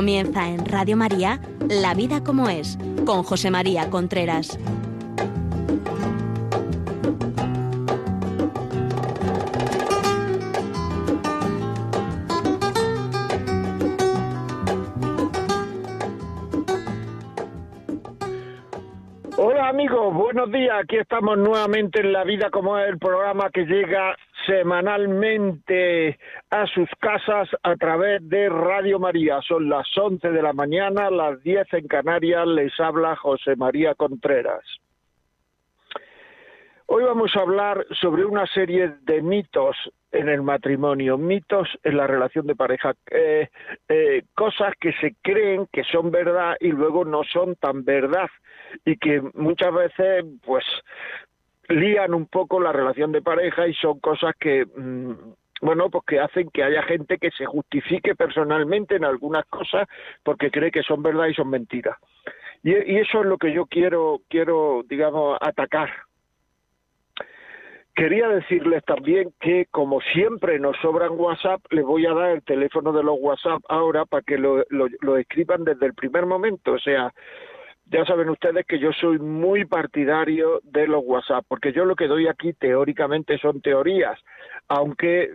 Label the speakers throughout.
Speaker 1: Comienza en Radio María La vida como es con José María Contreras.
Speaker 2: Hola amigos, buenos días. Aquí estamos nuevamente en La Vida como es el programa que llega semanalmente a sus casas a través de Radio María. Son las 11 de la mañana, las 10 en Canarias. Les habla José María Contreras. Hoy vamos a hablar sobre una serie de mitos en el matrimonio, mitos en la relación de pareja, eh, eh, cosas que se creen que son verdad y luego no son tan verdad y que muchas veces pues lían un poco la relación de pareja y son cosas que mm, bueno, pues que hacen que haya gente que se justifique personalmente en algunas cosas porque cree que son verdad y son mentiras. Y, eso es lo que yo quiero, quiero, digamos, atacar. Quería decirles también que, como siempre nos sobran WhatsApp, les voy a dar el teléfono de los WhatsApp ahora para que lo, lo escriban desde el primer momento. O sea, ya saben ustedes que yo soy muy partidario de los WhatsApp, porque yo lo que doy aquí teóricamente son teorías, aunque,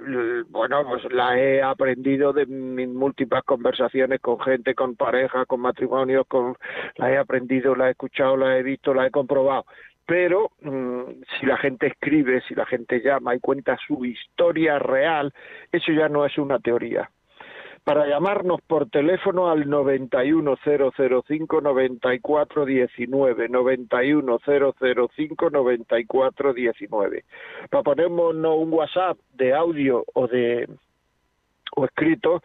Speaker 2: bueno, pues la he aprendido de mis múltiples conversaciones con gente, con pareja, con matrimonios, con, la he aprendido, la he escuchado, la he visto, la he comprobado. Pero mmm, si la gente escribe, si la gente llama y cuenta su historia real, eso ya no es una teoría para llamarnos por teléfono al 91005-9419, 91005-9419. Para ponernos un WhatsApp de audio o de o escrito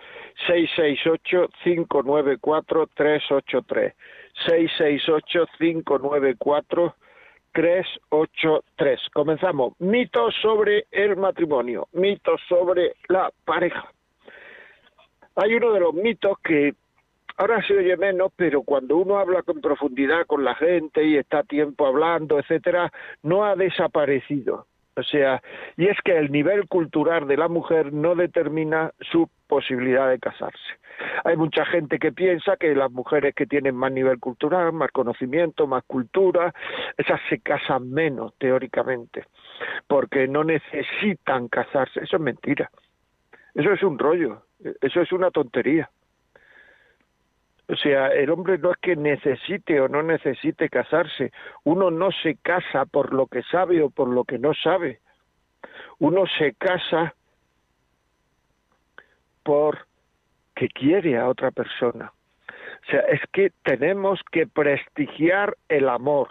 Speaker 2: 668-594-383, 668-594 383. Comenzamos. Mitos sobre el matrimonio, mitos sobre la pareja. Hay uno de los mitos que ahora se oye menos, pero cuando uno habla con profundidad con la gente y está tiempo hablando, etcétera, no ha desaparecido. O sea, y es que el nivel cultural de la mujer no determina su posibilidad de casarse. Hay mucha gente que piensa que las mujeres que tienen más nivel cultural, más conocimiento, más cultura, esas se casan menos teóricamente, porque no necesitan casarse. Eso es mentira. Eso es un rollo. Eso es una tontería. O sea, el hombre no es que necesite o no necesite casarse. Uno no se casa por lo que sabe o por lo que no sabe. Uno se casa por que quiere a otra persona. O sea, es que tenemos que prestigiar el amor.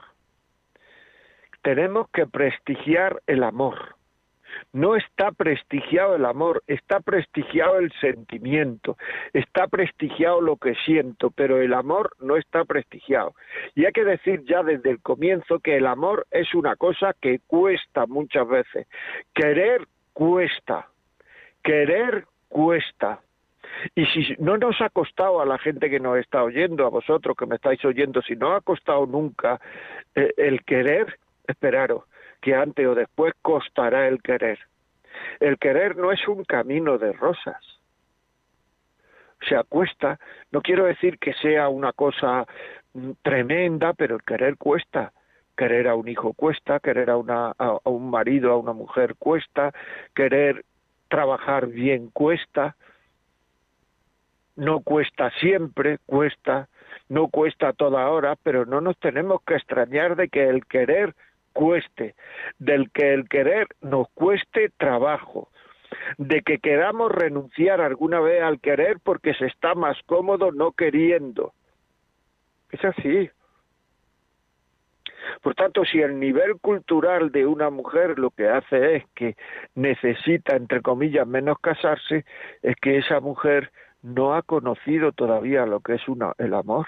Speaker 2: Tenemos que prestigiar el amor no está prestigiado el amor, está prestigiado el sentimiento, está prestigiado lo que siento, pero el amor no está prestigiado. Y hay que decir ya desde el comienzo que el amor es una cosa que cuesta muchas veces. Querer cuesta, querer cuesta. Y si no nos ha costado a la gente que nos está oyendo, a vosotros que me estáis oyendo, si no ha costado nunca eh, el querer, esperaros, que antes o después costará el querer. El querer no es un camino de rosas. Se acuesta, no quiero decir que sea una cosa mm, tremenda, pero el querer cuesta. Querer a un hijo cuesta, querer a, una, a, a un marido, a una mujer cuesta, querer trabajar bien cuesta, no cuesta siempre, cuesta, no cuesta toda hora, pero no nos tenemos que extrañar de que el querer cueste, del que el querer nos cueste trabajo, de que queramos renunciar alguna vez al querer porque se está más cómodo no queriendo. Es así. Por tanto, si el nivel cultural de una mujer lo que hace es que necesita, entre comillas, menos casarse, es que esa mujer no ha conocido todavía lo que es una, el amor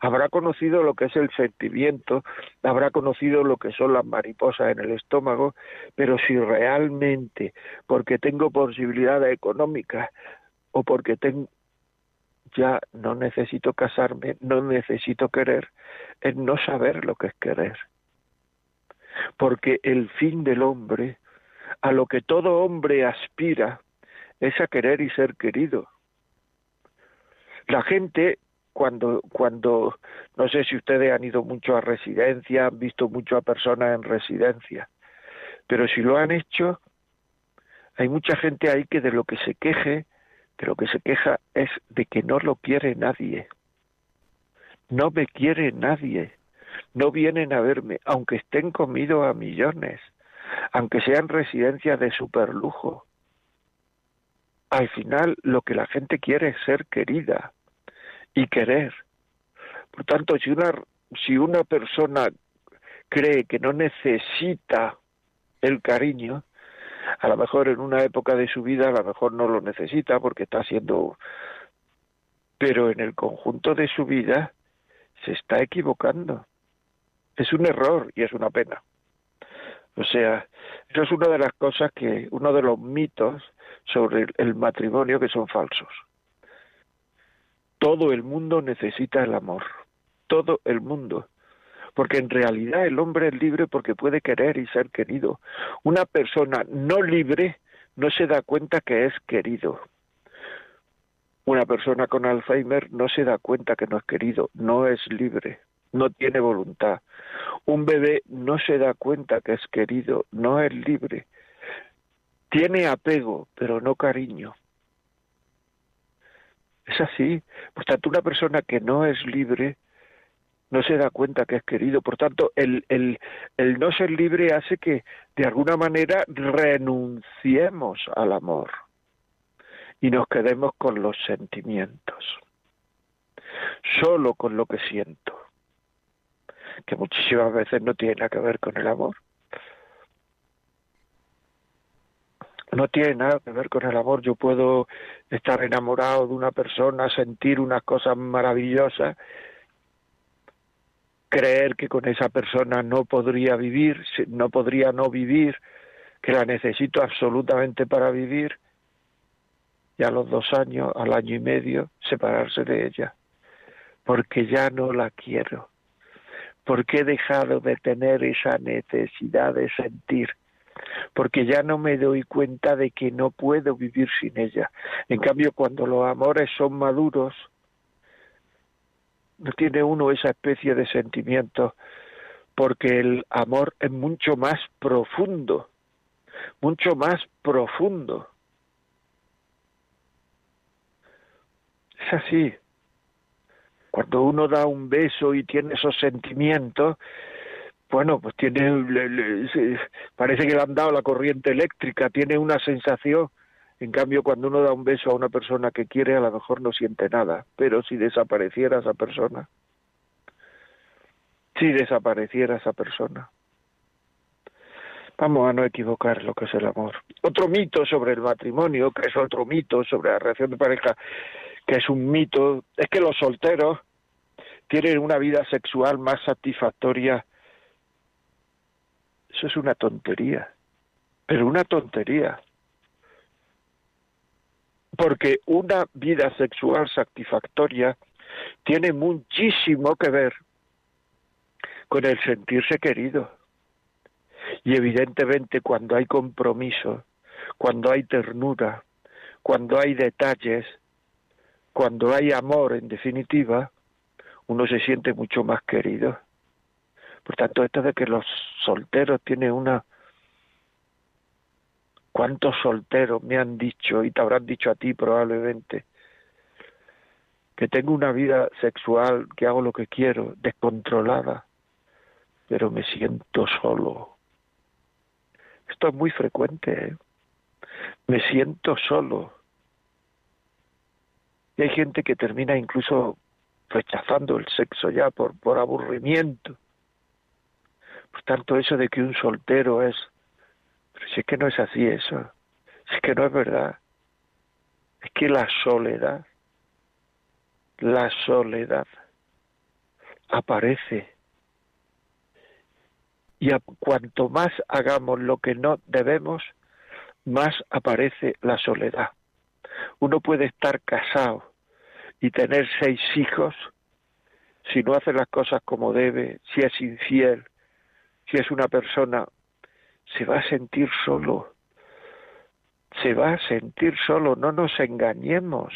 Speaker 2: habrá conocido lo que es el sentimiento, habrá conocido lo que son las mariposas en el estómago, pero si realmente, porque tengo posibilidades económicas o porque tengo ya no necesito casarme, no necesito querer, es no saber lo que es querer. Porque el fin del hombre, a lo que todo hombre aspira, es a querer y ser querido. La gente cuando cuando no sé si ustedes han ido mucho a residencia, han visto mucho a personas en residencia, pero si lo han hecho, hay mucha gente ahí que de lo que se queje, de lo que se queja es de que no lo quiere nadie. No me quiere nadie. No vienen a verme, aunque estén comidos a millones, aunque sean residencias de superlujo. Al final lo que la gente quiere es ser querida y querer. Por tanto, si una, si una persona cree que no necesita el cariño, a lo mejor en una época de su vida a lo mejor no lo necesita porque está haciendo pero en el conjunto de su vida se está equivocando. Es un error y es una pena. O sea, eso es una de las cosas que, uno de los mitos sobre el matrimonio que son falsos. Todo el mundo necesita el amor, todo el mundo porque en realidad el hombre es libre porque puede querer y ser querido. Una persona no libre no se da cuenta que es querido. Una persona con Alzheimer no se da cuenta que no es querido, no es libre, no tiene voluntad. Un bebé no se da cuenta que es querido, no es libre. Tiene apego, pero no cariño. Es así. Por tanto, una persona que no es libre no se da cuenta que es querido. Por tanto, el, el, el no ser libre hace que de alguna manera renunciemos al amor y nos quedemos con los sentimientos, solo con lo que siento, que muchísimas veces no tiene nada que ver con el amor. No tiene nada que ver con el amor. Yo puedo estar enamorado de una persona, sentir unas cosas maravillosas creer que con esa persona no podría vivir, no podría no vivir, que la necesito absolutamente para vivir, y a los dos años, al año y medio, separarse de ella, porque ya no la quiero, porque he dejado de tener esa necesidad de sentir, porque ya no me doy cuenta de que no puedo vivir sin ella. En cambio, cuando los amores son maduros, no tiene uno esa especie de sentimiento, porque el amor es mucho más profundo, mucho más profundo. Es así. Cuando uno da un beso y tiene esos sentimientos, bueno, pues tiene, parece que le han dado la corriente eléctrica, tiene una sensación en cambio, cuando uno da un beso a una persona que quiere, a lo mejor no siente nada, pero si desapareciera esa persona, si desapareciera esa persona, vamos a no equivocar lo que es el amor. Otro mito sobre el matrimonio, que es otro mito sobre la relación de pareja, que es un mito, es que los solteros tienen una vida sexual más satisfactoria. Eso es una tontería, pero una tontería porque una vida sexual satisfactoria tiene muchísimo que ver con el sentirse querido. Y evidentemente cuando hay compromiso, cuando hay ternura, cuando hay detalles, cuando hay amor en definitiva, uno se siente mucho más querido. Por tanto, esto de que los solteros tienen una ¿Cuántos solteros me han dicho, y te habrán dicho a ti probablemente, que tengo una vida sexual, que hago lo que quiero, descontrolada, pero me siento solo? Esto es muy frecuente. ¿eh? Me siento solo. Y hay gente que termina incluso rechazando el sexo ya por, por aburrimiento. Por tanto, eso de que un soltero es pero si es que no es así eso, si es que no es verdad. Es que la soledad, la soledad aparece. Y a cuanto más hagamos lo que no debemos, más aparece la soledad. Uno puede estar casado y tener seis hijos si no hace las cosas como debe, si es infiel, si es una persona se va a sentir solo. Se va a sentir solo, no nos engañemos.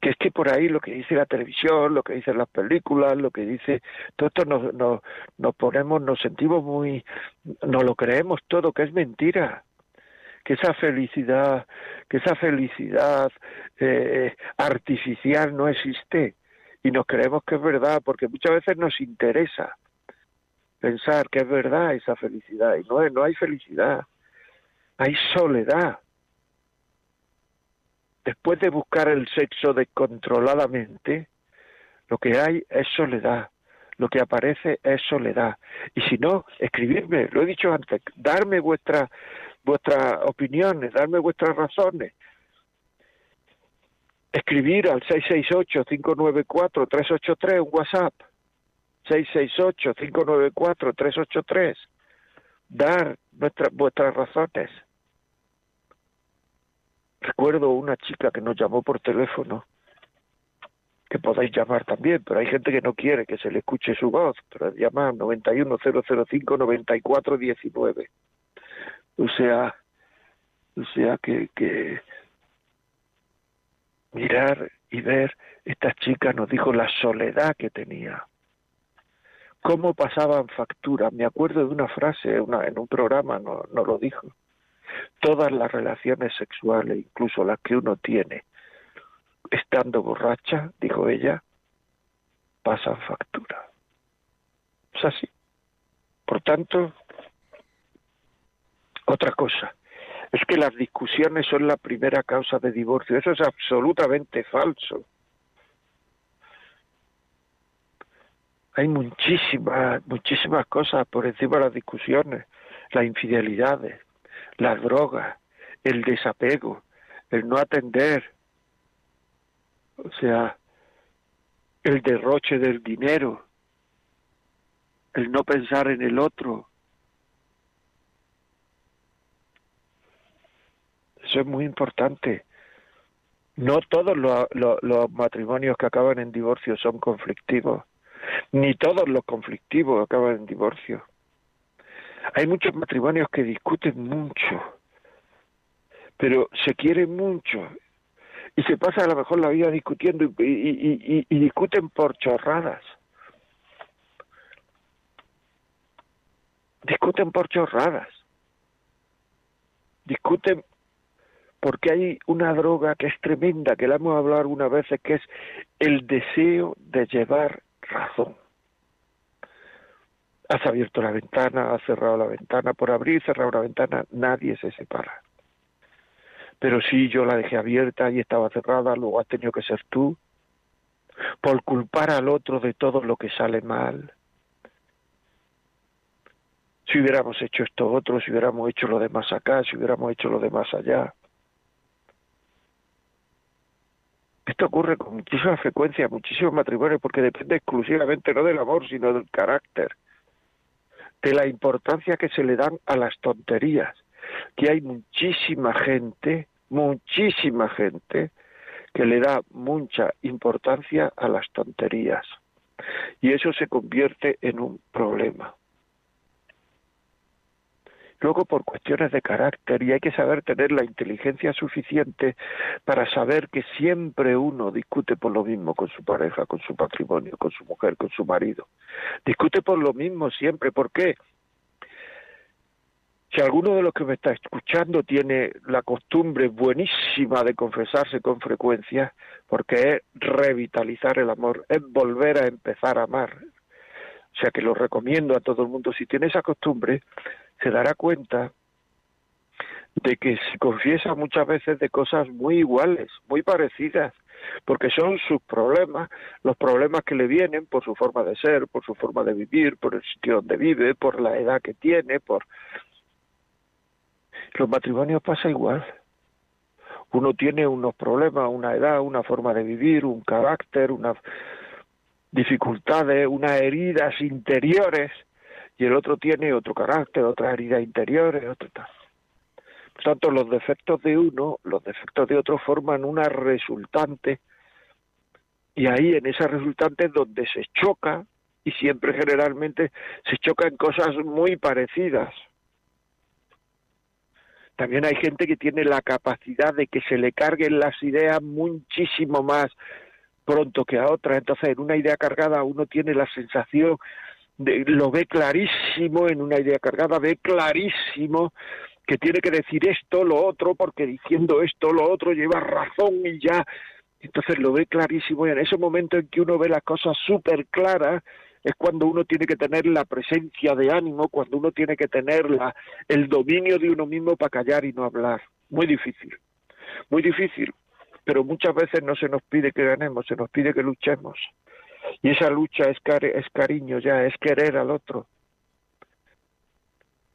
Speaker 2: que es que por ahí lo que dice la televisión, lo que dicen las películas, lo que dice, todo esto nos, nos, nos ponemos, nos sentimos muy, nos lo creemos todo, que es mentira que esa felicidad, que esa felicidad eh, artificial no existe y nos creemos que es verdad porque muchas veces nos interesa pensar que es verdad esa felicidad y no, no hay felicidad, hay soledad. Después de buscar el sexo descontroladamente, lo que hay es soledad, lo que aparece es soledad. Y si no, escribirme, lo he dicho antes, darme vuestra, vuestras opiniones, darme vuestras razones. Escribir al 668-594-383, un WhatsApp. 668-594-383. Dar vuestras razones. Recuerdo una chica que nos llamó por teléfono, que podéis llamar también, pero hay gente que no quiere que se le escuche su voz, pero llamar 91005-9419. O sea, o sea que, que mirar y ver, esta chica nos dijo la soledad que tenía, cómo pasaban facturas. Me acuerdo de una frase una, en un programa, no, no lo dijo. Todas las relaciones sexuales, incluso las que uno tiene, estando borracha, dijo ella, pasan factura. Es así. Por tanto, otra cosa es que las discusiones son la primera causa de divorcio. Eso es absolutamente falso. Hay muchísimas, muchísimas cosas por encima de las discusiones. Las infidelidades, las drogas, el desapego, el no atender, o sea, el derroche del dinero, el no pensar en el otro, Eso es muy importante. No todos los, matrimonios que acaban en divorcio son conflictivos, ni todos los conflictivos acaban en divorcio. Hay muchos matrimonios que discuten mucho, pero se quieren mucho y se pasa a lo mejor la vida discutiendo y, y discuten por chorradas. Discuten por chorradas. Discuten porque hay una droga que es tremenda, que la hemos hablado algunas veces, que es el deseo de llevar razón. Has abierto la ventana, has cerrado la ventana, por abrir y cerrar la ventana nadie se separa. Pero si yo la dejé abierta y estaba cerrada, luego has tenido que ser tú, por culpar al otro de todo lo que sale mal. Si hubiéramos hecho esto otro, si hubiéramos hecho lo demás acá, si hubiéramos hecho lo demás allá. Esto ocurre con muchísima frecuencia, muchísimos matrimonios, porque depende exclusivamente no del amor, sino del carácter, de la importancia que se le dan a las tonterías, que hay muchísima gente, muchísima gente, que le da mucha importancia a las tonterías. Y eso se convierte en un problema luego por cuestiones de carácter y hay que saber tener la inteligencia suficiente para saber que siempre uno discute por lo mismo con su pareja, con su patrimonio, con su mujer, con su marido. Discute por lo mismo siempre. ¿Por qué? Si alguno de los que me está escuchando tiene la costumbre buenísima de confesarse con frecuencia, porque es revitalizar el amor, es volver a empezar a amar. O sea que lo recomiendo a todo el mundo. Si tiene esa costumbre, se dará cuenta de que se confiesa muchas veces de cosas muy iguales, muy parecidas, porque son sus problemas, los problemas que le vienen por su forma de ser, por su forma de vivir, por el sitio donde vive, por la edad que tiene, por... Los matrimonios pasa igual. Uno tiene unos problemas, una edad, una forma de vivir, un carácter, unas dificultades, unas heridas interiores y el otro tiene otro carácter, otras heridas interiores, otro tal. Por tanto, los defectos de uno, los defectos de otro forman una resultante y ahí en esa resultante es donde se choca y siempre generalmente se choca en cosas muy parecidas. También hay gente que tiene la capacidad de que se le carguen las ideas muchísimo más pronto que a otra. Entonces, en una idea cargada uno tiene la sensación de, lo ve clarísimo, en una idea cargada ve clarísimo que tiene que decir esto, lo otro, porque diciendo esto, lo otro lleva razón y ya. Entonces lo ve clarísimo y en ese momento en que uno ve las cosas súper claras, es cuando uno tiene que tener la presencia de ánimo, cuando uno tiene que tener la, el dominio de uno mismo para callar y no hablar. Muy difícil, muy difícil, pero muchas veces no se nos pide que ganemos, se nos pide que luchemos. Y esa lucha es, es cariño ya, es querer al otro.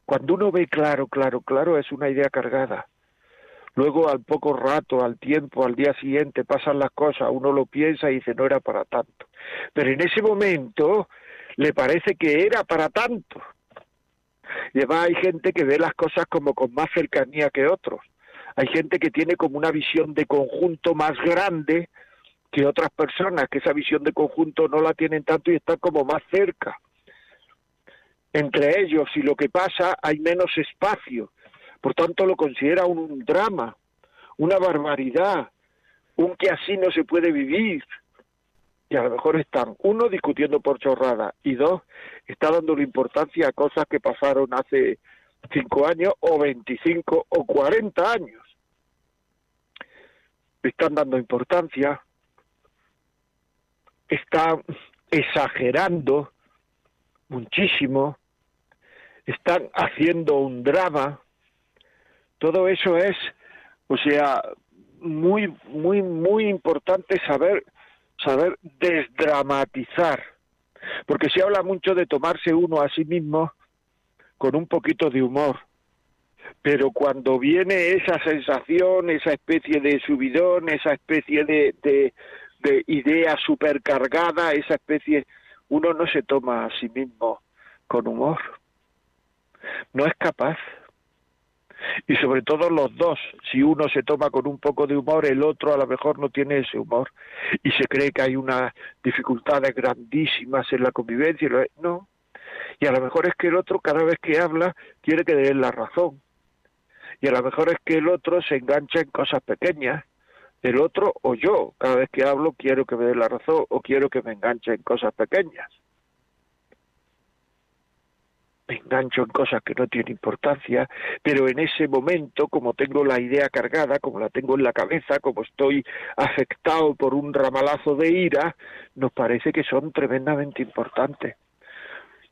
Speaker 2: Cuando uno ve claro, claro, claro, es una idea cargada. Luego al poco rato, al tiempo, al día siguiente pasan las cosas, uno lo piensa y dice no era para tanto. Pero en ese momento le parece que era para tanto. Y además hay gente que ve las cosas como con más cercanía que otros. Hay gente que tiene como una visión de conjunto más grande que otras personas, que esa visión de conjunto no la tienen tanto y están como más cerca. Entre ellos, y lo que pasa, hay menos espacio por tanto, lo considera un drama, una barbaridad, un que así no se puede vivir. Y a lo mejor están, uno, discutiendo por chorrada, y dos, está dando importancia a cosas que pasaron hace cinco años, o veinticinco, o cuarenta años. Están dando importancia, están exagerando muchísimo, están haciendo un drama, todo eso es, o sea, muy, muy, muy importante saber, saber desdramatizar, porque se habla mucho de tomarse uno a sí mismo con un poquito de humor, pero cuando viene esa sensación, esa especie de subidón, esa especie de, de, de idea supercargada, esa especie, uno no se toma a sí mismo con humor, no es capaz y sobre todo los dos. Si uno se toma con un poco de humor, el otro a lo mejor no tiene ese humor y se cree que hay unas dificultades grandísimas en la convivencia. No. Y a lo mejor es que el otro cada vez que habla quiere que dé la razón. Y a lo mejor es que el otro se engancha en cosas pequeñas. El otro o yo, cada vez que hablo quiero que me dé la razón o quiero que me enganche en cosas pequeñas me engancho en cosas que no tienen importancia, pero en ese momento, como tengo la idea cargada, como la tengo en la cabeza, como estoy afectado por un ramalazo de ira, nos parece que son tremendamente importantes.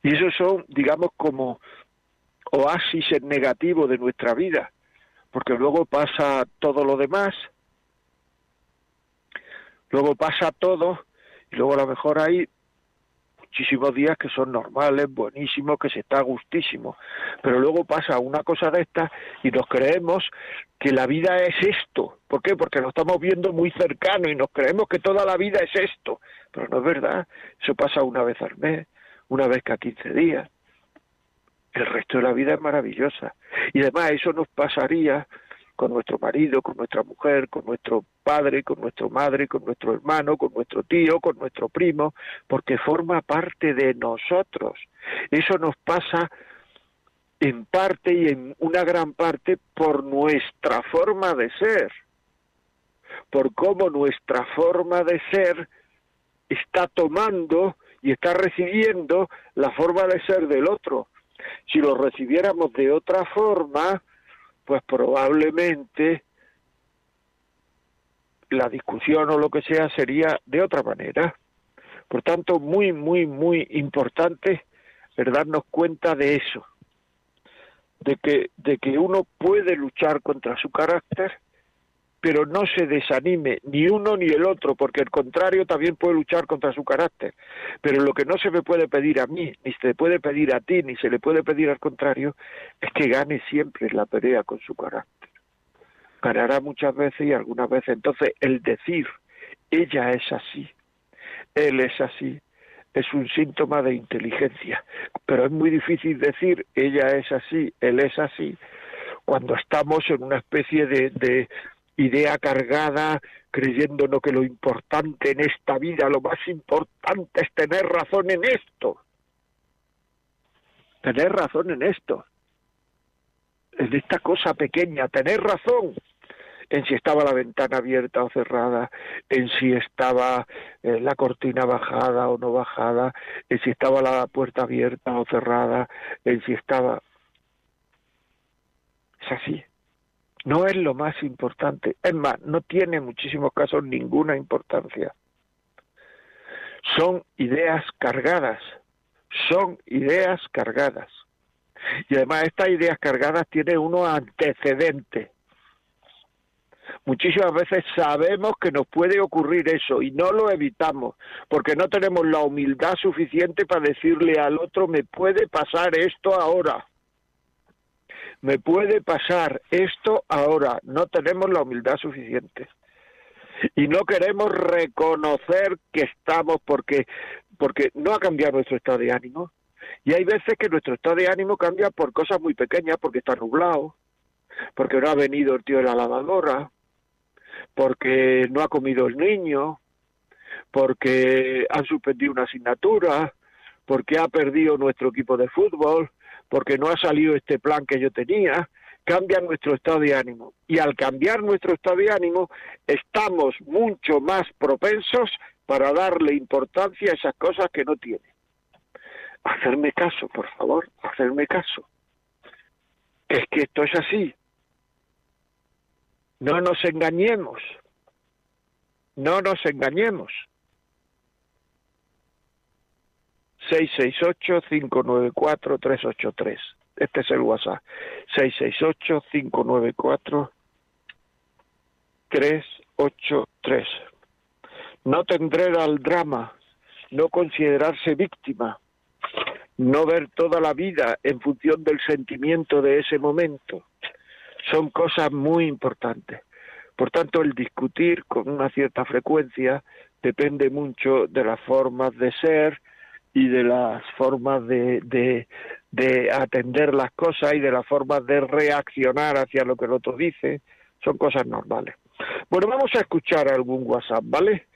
Speaker 2: Y esos son, digamos, como oasis en negativo de nuestra vida, porque luego pasa todo lo demás, luego pasa todo, y luego a lo mejor hay muchísimos días que son normales, buenísimos, que se está gustísimo. Pero luego pasa una cosa de estas y nos creemos que la vida es esto. ¿Por qué? Porque lo estamos viendo muy cercano y nos creemos que toda la vida es esto. Pero no es verdad. Eso pasa una vez al mes, una vez cada 15 días. El resto de la vida es maravillosa. Y además eso nos pasaría con nuestro marido, con nuestra mujer, con nuestro padre, con nuestra madre, con nuestro hermano, con nuestro tío, con nuestro primo, porque forma parte de nosotros. Eso nos pasa en parte y en una gran parte por nuestra forma de ser, por cómo nuestra forma de ser está tomando y está recibiendo la forma de ser del otro. Si lo recibiéramos de otra forma, pues probablemente la discusión o lo que sea sería de otra manera. Por tanto, muy, muy, muy importante el darnos cuenta de eso, de que, de que uno puede luchar contra su carácter pero no se desanime ni uno ni el otro, porque el contrario también puede luchar contra su carácter. Pero lo que no se me puede pedir a mí, ni se le puede pedir a ti, ni se le puede pedir al contrario, es que gane siempre la pelea con su carácter. Ganará muchas veces y algunas veces. Entonces, el decir, ella es así, él es así, es un síntoma de inteligencia. Pero es muy difícil decir, ella es así, él es así, cuando estamos en una especie de, de, idea cargada, creyéndonos que lo importante en esta vida, lo más importante es tener razón en esto. Tener razón en esto. en esta cosa pequeña, tener razón en si estaba la ventana abierta o cerrada, en si estaba eh, la cortina bajada o no bajada, en si estaba la puerta abierta o cerrada, en si estaba... Es así. No es lo más importante. Es más, no tiene en muchísimos casos ninguna importancia. Son ideas cargadas. Son ideas cargadas. Y además estas ideas cargadas tienen unos antecedentes. Muchísimas veces sabemos que nos puede ocurrir eso y no lo evitamos porque no tenemos la humildad suficiente para decirle al otro me puede pasar esto ahora. Me puede pasar esto ahora. No tenemos la humildad suficiente. Y no queremos reconocer que estamos porque porque no ha cambiado nuestro estado de ánimo. Y hay veces que nuestro estado de ánimo cambia por cosas muy pequeñas, porque está nublado, porque no ha venido el tío de la lavadora, porque no ha comido el niño, porque han suspendido una asignatura, porque ha perdido nuestro equipo de fútbol, porque no ha salido este plan que yo tenía, cambia nuestro estado de ánimo. Y al cambiar nuestro estado de ánimo, estamos mucho más propensos para darle importancia a esas cosas que no tiene. Hacerme caso, por favor, hacerme caso. Es que esto es así. No nos engañemos. No nos engañemos. 668-594-383. Este es el WhatsApp. 668-594-383. No tendré al drama, no considerarse víctima, no ver toda la vida en función del sentimiento de ese momento. Son cosas muy importantes. Por tanto, el discutir con una cierta frecuencia depende mucho de las formas de ser, y de las formas de, de, atender las cosas y de las formas de reaccionar hacia lo que el otro dice, son cosas normales. Bueno, vamos a escuchar algún WhatsApp, ¿vale?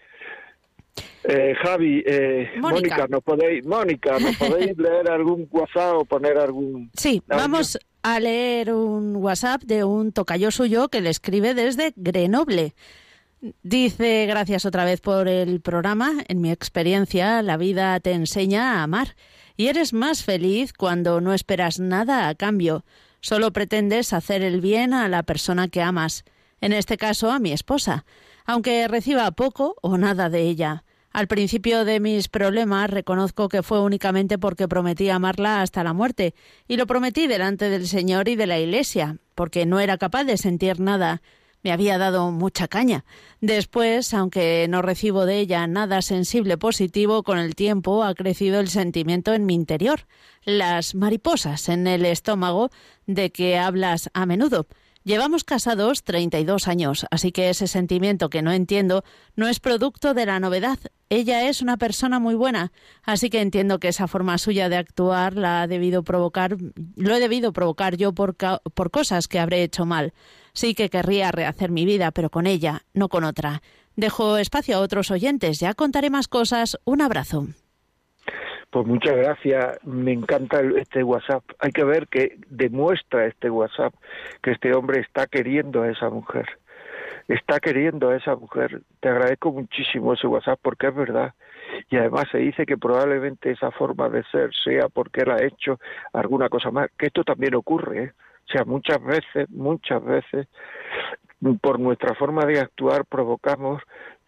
Speaker 2: Eh, Javi, eh, Mónica. ¿nos podéis, Mónica, ¿nos podéis leer algún WhatsApp o poner algún...
Speaker 3: Sí, vamos a leer un WhatsApp de un tocayo suyo que le escribe desde Grenoble. Dice, gracias otra vez por el programa. En mi experiencia, la vida te enseña a amar y eres más feliz cuando no esperas nada a cambio. Solo pretendes hacer el bien a la persona que amas, en este caso a mi esposa, aunque reciba poco o nada de ella. Al principio de mis problemas reconozco que fue únicamente porque prometí amarla hasta la muerte, y lo prometí delante del Señor y de la Iglesia, porque no era capaz de sentir nada, me había dado mucha caña. Después, aunque no recibo de ella nada sensible positivo, con el tiempo ha crecido el sentimiento en mi interior, las mariposas en el estómago de que hablas a menudo. Llevamos casados 32 años, así que ese sentimiento que no entiendo no es producto de la novedad. Ella es una persona muy buena, así que entiendo que esa forma suya de actuar la ha debido provocar, lo he debido provocar yo por, por cosas que habré hecho mal. Sí que querría rehacer mi vida, pero con ella, no con otra. Dejo espacio a otros oyentes. Ya contaré más cosas. Un abrazo.
Speaker 2: Pues muchas gracias. Me encanta este WhatsApp. Hay que ver que demuestra este WhatsApp que este hombre está queriendo a esa mujer. Está queriendo a esa mujer. Te agradezco muchísimo ese WhatsApp porque es verdad. Y además se dice que probablemente esa forma de ser sea porque él ha hecho alguna cosa más. Que esto también ocurre. ¿eh? O sea, muchas veces, muchas veces, por nuestra forma de actuar provocamos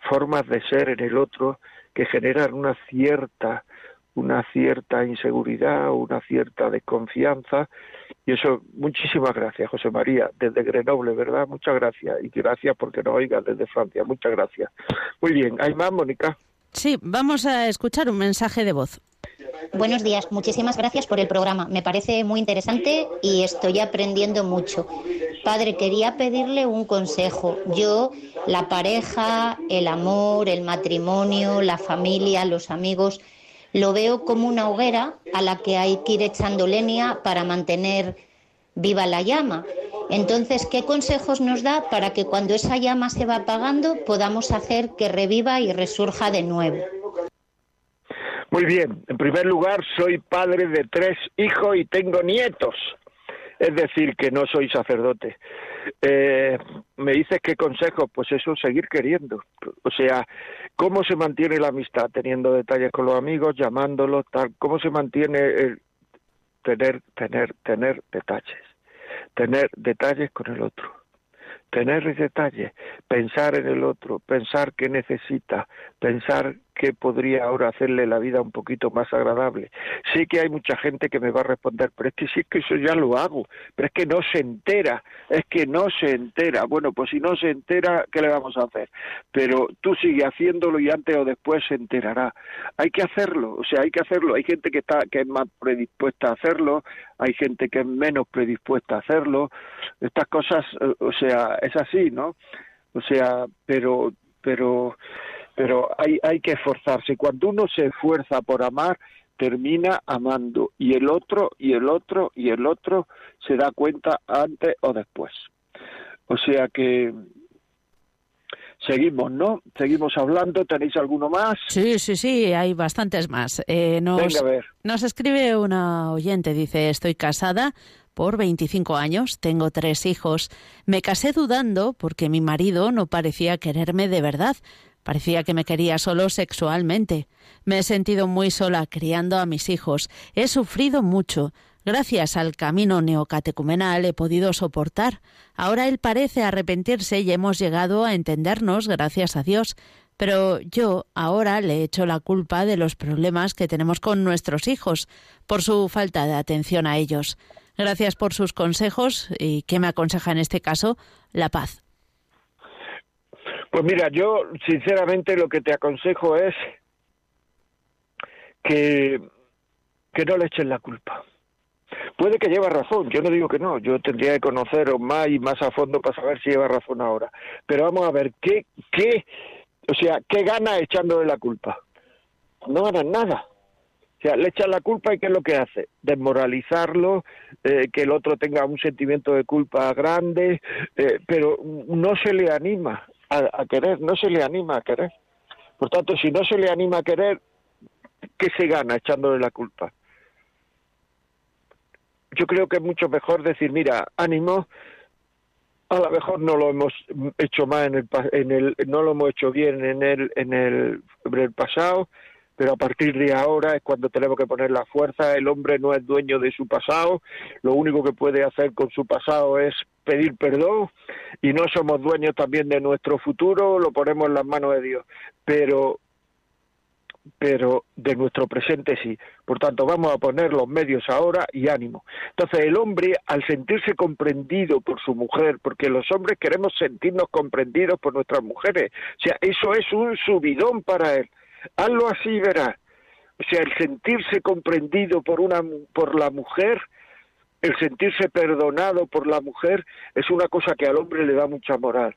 Speaker 2: formas de ser en el otro que generan una cierta una cierta inseguridad, una cierta desconfianza. Y eso, muchísimas gracias, José María, desde Grenoble, ¿verdad? Muchas gracias. Y gracias porque nos oigas desde Francia. Muchas gracias. Muy bien, ¿hay más, Mónica?
Speaker 3: Sí, vamos a escuchar un mensaje de voz.
Speaker 4: Buenos días, muchísimas gracias por el programa. Me parece muy interesante y estoy aprendiendo mucho. Padre, quería pedirle un consejo. Yo, la pareja, el amor, el matrimonio, la familia, los amigos, lo veo como una hoguera a la que hay que ir echando leña para mantener viva la llama. Entonces, ¿qué consejos nos da para que cuando esa llama se va apagando podamos hacer que reviva y resurja de nuevo?
Speaker 2: Muy bien, en primer lugar, soy padre de tres hijos y tengo nietos. Es decir, que no soy sacerdote. Eh, me dices qué consejo, pues eso, seguir queriendo. O sea, ¿cómo se mantiene la amistad? Teniendo detalles con los amigos, llamándolos, tal. ¿Cómo se mantiene el tener, tener, tener detalles? Tener detalles con el otro tener detalles, pensar en el otro, pensar qué necesita, pensar qué podría ahora hacerle la vida un poquito más agradable. Sé que hay mucha gente que me va a responder, pero es que sí es que eso ya lo hago, pero es que no se entera, es que no se entera. Bueno, pues si no se entera, ¿qué le vamos a hacer? Pero tú sigue haciéndolo y antes o después se enterará. Hay que hacerlo, o sea, hay que hacerlo. Hay gente que está que es más predispuesta a hacerlo, hay gente que es menos predispuesta a hacerlo. Estas cosas, eh, o sea, es así, ¿no? O sea, pero pero pero hay, hay que esforzarse. Cuando uno se esfuerza por amar, termina amando y el otro y el otro y el otro se da cuenta antes o después. O sea que seguimos, ¿no? Seguimos hablando. ¿Tenéis alguno más?
Speaker 3: Sí, sí, sí, hay bastantes más. Eh, nos,
Speaker 2: Venga, a ver.
Speaker 3: nos escribe una oyente, dice, estoy casada por 25 años, tengo tres hijos. Me casé dudando porque mi marido no parecía quererme de verdad. Parecía que me quería solo sexualmente. Me he sentido muy sola criando a mis hijos. He sufrido mucho. Gracias al camino neocatecumenal he podido soportar. Ahora él parece arrepentirse y hemos llegado a entendernos, gracias a Dios. Pero yo ahora le echo la culpa de los problemas que tenemos con nuestros hijos, por su falta de atención a ellos. Gracias por sus consejos y ¿qué me aconseja en este caso? La paz.
Speaker 2: Pues mira, yo sinceramente lo que te aconsejo es que, que no le echen la culpa. Puede que lleva razón, yo no digo que no, yo tendría que conoceros más y más a fondo para saber si lleva razón ahora. Pero vamos a ver, ¿qué, qué, o sea, qué gana echándole la culpa? No gana nada. O sea, le echan la culpa y ¿qué es lo que hace? Desmoralizarlo, eh, que el otro tenga un sentimiento de culpa grande, eh, pero no se le anima a, querer, no se le anima a querer. Por tanto, si no se le anima a querer, ¿qué se gana echándole la culpa? Yo creo que es mucho mejor decir, mira, ánimo, a lo mejor no lo hemos hecho mal en el, en el no lo hemos hecho bien en el en el, en el pasado pero a partir de ahora es cuando tenemos que poner la fuerza. El hombre no es dueño de su pasado, lo único que puede hacer con su pasado es pedir perdón y no somos dueños también de nuestro futuro, lo ponemos en las manos de Dios, pero pero de nuestro presente sí. Por tanto, vamos a poner los medios ahora y ánimo. Entonces, el hombre, al sentirse comprendido por su mujer, porque los hombres queremos sentirnos comprendidos por nuestras mujeres, o sea, eso es un subidón para él. Hazlo así verás. O sea, el sentirse comprendido por, una, por la mujer, el sentirse perdonado por la mujer, es una cosa que al hombre le da mucha moral.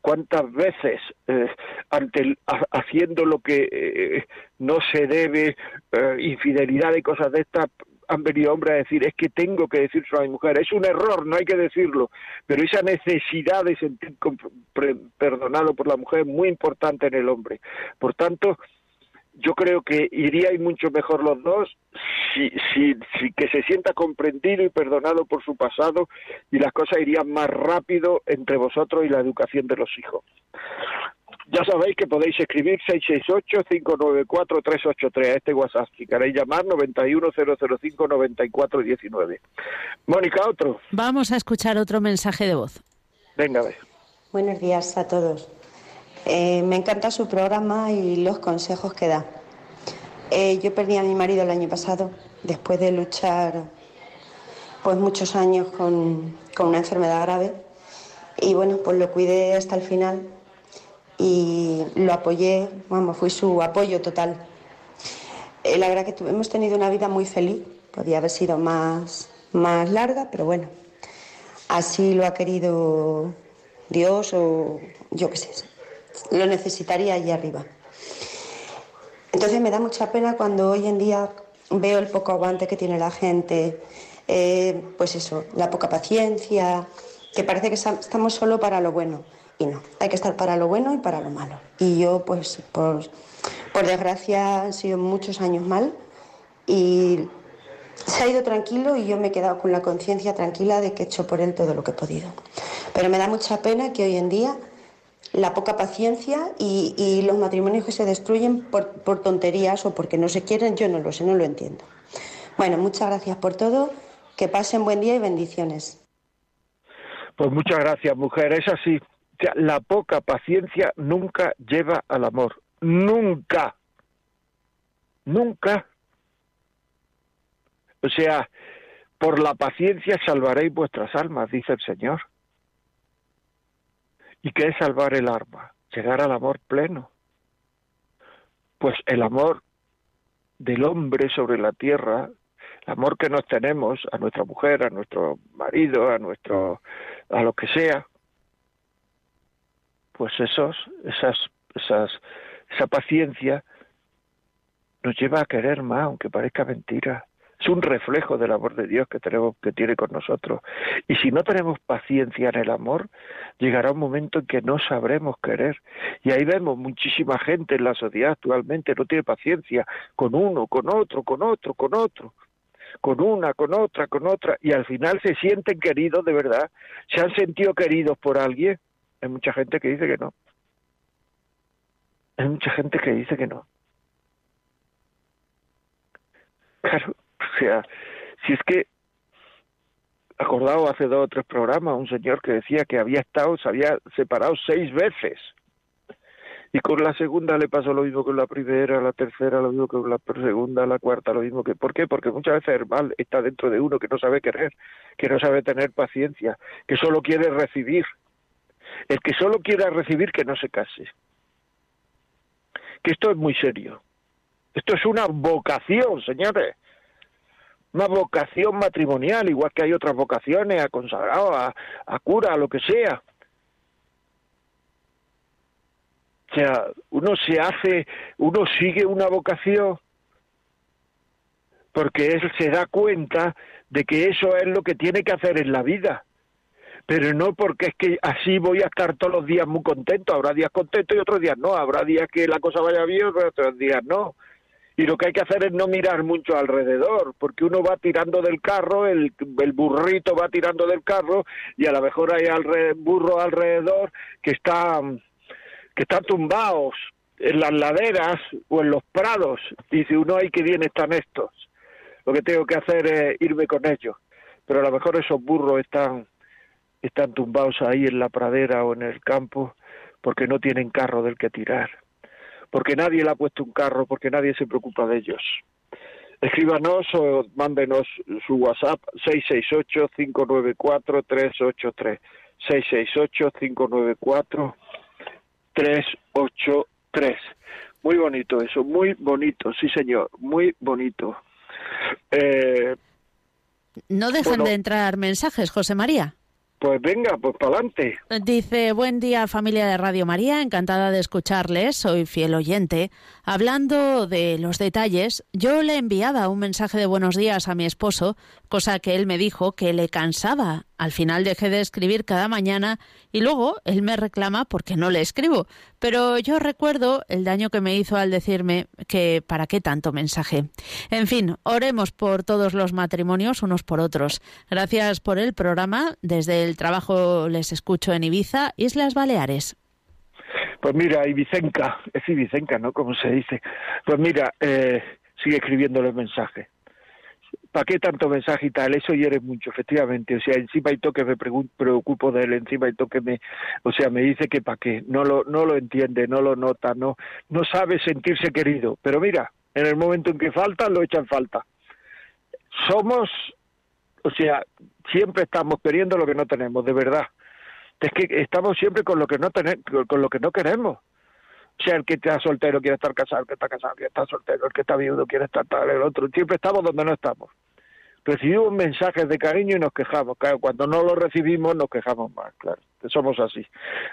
Speaker 2: ¿Cuántas veces eh, ante haciendo lo que eh, no se debe, eh, infidelidad y cosas de estas, han venido hombres a decir, es que tengo que decirlo a mi mujer, es un error, no hay que decirlo, pero esa necesidad de sentir perdonado por la mujer es muy importante en el hombre. Por tanto, yo creo que iríais mucho mejor los dos si, si, si que se sienta comprendido y perdonado por su pasado y las cosas irían más rápido entre vosotros y la educación de los hijos. Ya sabéis que podéis escribir 668-594-383 a este WhatsApp. Si queréis llamar, 91005-9419. Mónica, otro.
Speaker 3: Vamos a escuchar otro mensaje de voz.
Speaker 2: Venga, a ver.
Speaker 5: Buenos días a todos. Eh, me encanta su programa y los consejos que da. Eh, yo perdí a mi marido el año pasado, después de luchar pues muchos años con, una enfermedad grave. Y bueno, pues lo cuidé hasta el final y lo apoyé, vamos, fui su apoyo total. Eh, la verdad que hemos tenido una vida muy feliz, podía haber sido más, más larga, pero bueno, así lo ha querido Dios o yo qué sé, lo necesitaría allí arriba. Entonces me da mucha pena cuando hoy en día veo el poco aguante que tiene la gente, eh, pues eso, la poca paciencia, que parece que estamos solo para lo bueno. Y no, hay que estar para lo bueno y para lo malo. Y yo, pues, por, por desgracia, han sido muchos años mal y se ha ido tranquilo y yo me he quedado con la conciencia tranquila de que he hecho por él todo lo que he podido. Pero me da mucha pena que hoy en día la poca paciencia y, los matrimonios que se destruyen por, por, tonterías o porque no se quieren, yo no lo sé, no lo entiendo. Bueno, muchas gracias por todo, que pasen buen día y bendiciones.
Speaker 2: Pues muchas gracias, mujer, es así. la poca paciencia nunca lleva al amor, nunca, nunca. O sea, por la paciencia salvaréis vuestras almas, dice el Señor. ¿Y qué es salvar el alma? Llegar al amor pleno. Pues el amor del hombre sobre la tierra, el amor que nos tenemos a nuestra mujer, a nuestro marido, a nuestro a lo que sea, pues esos, esas, esas, esa paciencia nos lleva a querer más, aunque parezca mentira. Es un reflejo del amor de Dios que tenemos, que tiene con nosotros. Y si no tenemos paciencia en el amor, llegará un momento en que no sabremos querer. Y ahí vemos muchísima gente en la sociedad actualmente no tiene paciencia con uno, con otro, con otro, con otro con una, con otra, con otra, y al final se sienten queridos de verdad, se han sentido queridos por alguien. Hay mucha gente que dice que no. Hay mucha gente que dice que no. Claro, o sea, si es que acordado hace dos o tres programas un señor que decía que había estado, se había separado seis veces. Y con la segunda le pasó lo mismo que con la primera, la tercera lo mismo que con la segunda, la cuarta lo mismo que... ¿Por qué? Porque muchas veces el mal está dentro de uno que no sabe querer, que no sabe tener paciencia, que solo quiere recibir. El que solo quiera recibir que no se case. Que esto es muy serio. Esto es una vocación, señores una vocación matrimonial, igual que hay otras vocaciones, a consagrado, a, a cura, a lo que sea. O sea, uno se hace, uno sigue una vocación porque él se da cuenta de que eso es lo que tiene que hacer en la vida. Pero no porque es que así voy a estar todos los días muy contento. Habrá días contentos y otros días no. Habrá días que la cosa vaya bien y otros días no y lo que hay que hacer es no mirar mucho alrededor, porque uno va tirando del carro, el, el burrito va tirando del carro y a lo mejor hay alre, burro alrededor que está que están tumbados en las laderas o en los prados. Dice uno, ay, qué bien están estos. Lo que tengo que hacer es irme con ellos. Pero a lo mejor esos burros están, están tumbados ahí en la pradera o en el campo porque no tienen carro del que tirar porque nadie le ha puesto un carro, porque nadie se preocupa de ellos. Escríbanos o mándenos su WhatsApp 668-594-383. 668-594-383. Muy bonito eso, muy bonito, sí señor, muy bonito.
Speaker 3: Eh, no dejan de entrar mensajes, José María.
Speaker 2: Pues venga, pues para adelante.
Speaker 3: Dice, buen día familia de Radio María, encantada de escucharles, soy fiel oyente. Hablando de los detalles, yo le enviaba un mensaje de buenos días a mi esposo, cosa que él me dijo que le cansaba al final dejé de escribir cada mañana y luego él me reclama porque no le escribo. Pero yo recuerdo el daño que me hizo al decirme que para qué tanto mensaje. En fin, oremos por todos los matrimonios unos por otros. Gracias por el programa. Desde el trabajo les escucho en Ibiza, Islas Baleares.
Speaker 2: Pues mira, Ibicenca, es Ibicenca, ¿no? Como se dice. Pues mira, eh, sigue escribiéndole el mensaje. ¿Para qué tanto mensaje y tal? Eso eres mucho, efectivamente. O sea, encima y toque me preocupo de él, encima y toque me, o sea, me dice que para qué, no lo, no lo entiende, no lo nota, no, no sabe sentirse querido. Pero mira, en el momento en que falta, lo echan falta. Somos, o sea, siempre estamos queriendo lo que no tenemos, de verdad. Es que estamos siempre con lo que no tenemos, con lo que no queremos. O sea, el que está soltero quiere estar casado, el que está casado quiere estar soltero, el que está viudo quiere estar tal, el otro. Siempre estamos donde no estamos recibimos mensajes de cariño y nos quejamos. Claro, cuando no lo recibimos nos quejamos más, claro, somos así.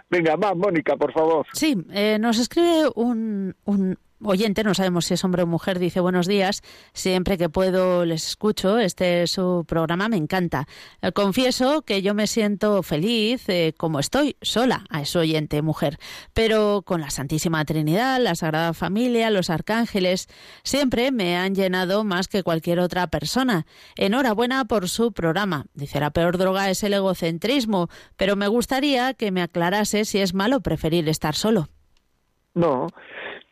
Speaker 2: Venga, más, Mónica, por favor.
Speaker 3: Sí, eh, nos escribe un, un, oyente, no sabemos si es hombre o mujer, dice buenos días, siempre que puedo les escucho, este es su programa, me encanta. Eh, confieso que yo me siento feliz eh, como estoy, sola, a ese oyente mujer, pero con la Santísima Trinidad, la Sagrada Familia, los arcángeles, siempre me han llenado más que cualquier otra persona. Enhorabuena por su programa. Dice, la peor droga es el egocentrismo, pero me gustaría que me aclarase si es malo preferir estar solo.
Speaker 2: No,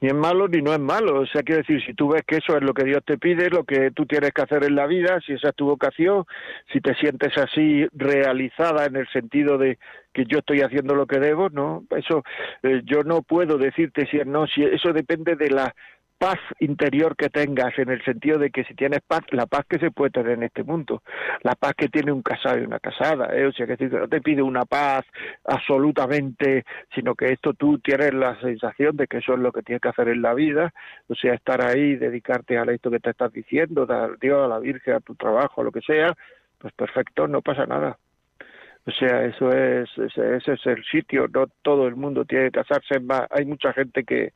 Speaker 2: ni es malo ni no es malo. O sea, quiero decir, si tú ves que eso es lo que Dios te pide, lo que tú tienes que hacer en la vida, si esa es tu vocación, si te sientes así realizada en el sentido de que yo estoy haciendo lo que debo, no, eso eh, yo no puedo decirte si es no, si eso depende de la paz interior que tengas, en el sentido de que si tienes paz, la paz que se puede tener en este mundo, la paz que tiene un casado y una casada, ¿eh? o sea que no te pide una paz absolutamente, sino que esto tú tienes la sensación de que eso es lo que tienes que hacer en la vida, o sea, estar ahí, dedicarte a esto que te estás diciendo, dar Dios, a la Virgen, a tu trabajo, a lo que sea, pues perfecto, no pasa nada. O sea, eso es, ese, es el sitio, no todo el mundo tiene que casarse, hay mucha gente que,